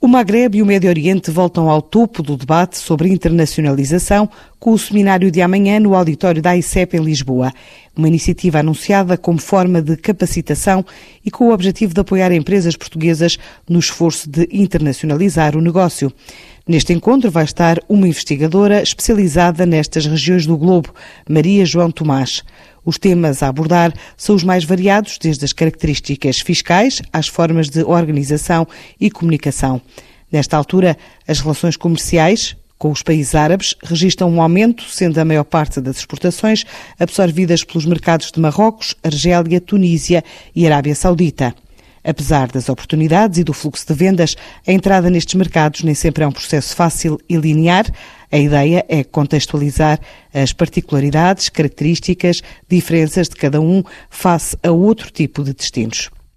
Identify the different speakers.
Speaker 1: O Magreb e o Médio Oriente voltam ao topo do debate sobre internacionalização com o seminário de amanhã no auditório da ICEP em Lisboa. Uma iniciativa anunciada como forma de capacitação e com o objetivo de apoiar empresas portuguesas no esforço de internacionalizar o negócio. Neste encontro vai estar uma investigadora especializada nestas regiões do globo, Maria João Tomás. Os temas a abordar são os mais variados, desde as características fiscais às formas de organização e comunicação. Nesta altura, as relações comerciais com os países árabes registram um aumento, sendo a maior parte das exportações absorvidas pelos mercados de Marrocos, Argélia, Tunísia e Arábia Saudita. Apesar das oportunidades e do fluxo de vendas, a entrada nestes mercados nem sempre é um processo fácil e linear. A ideia é contextualizar as particularidades, características, diferenças de cada um face a outro tipo de destinos.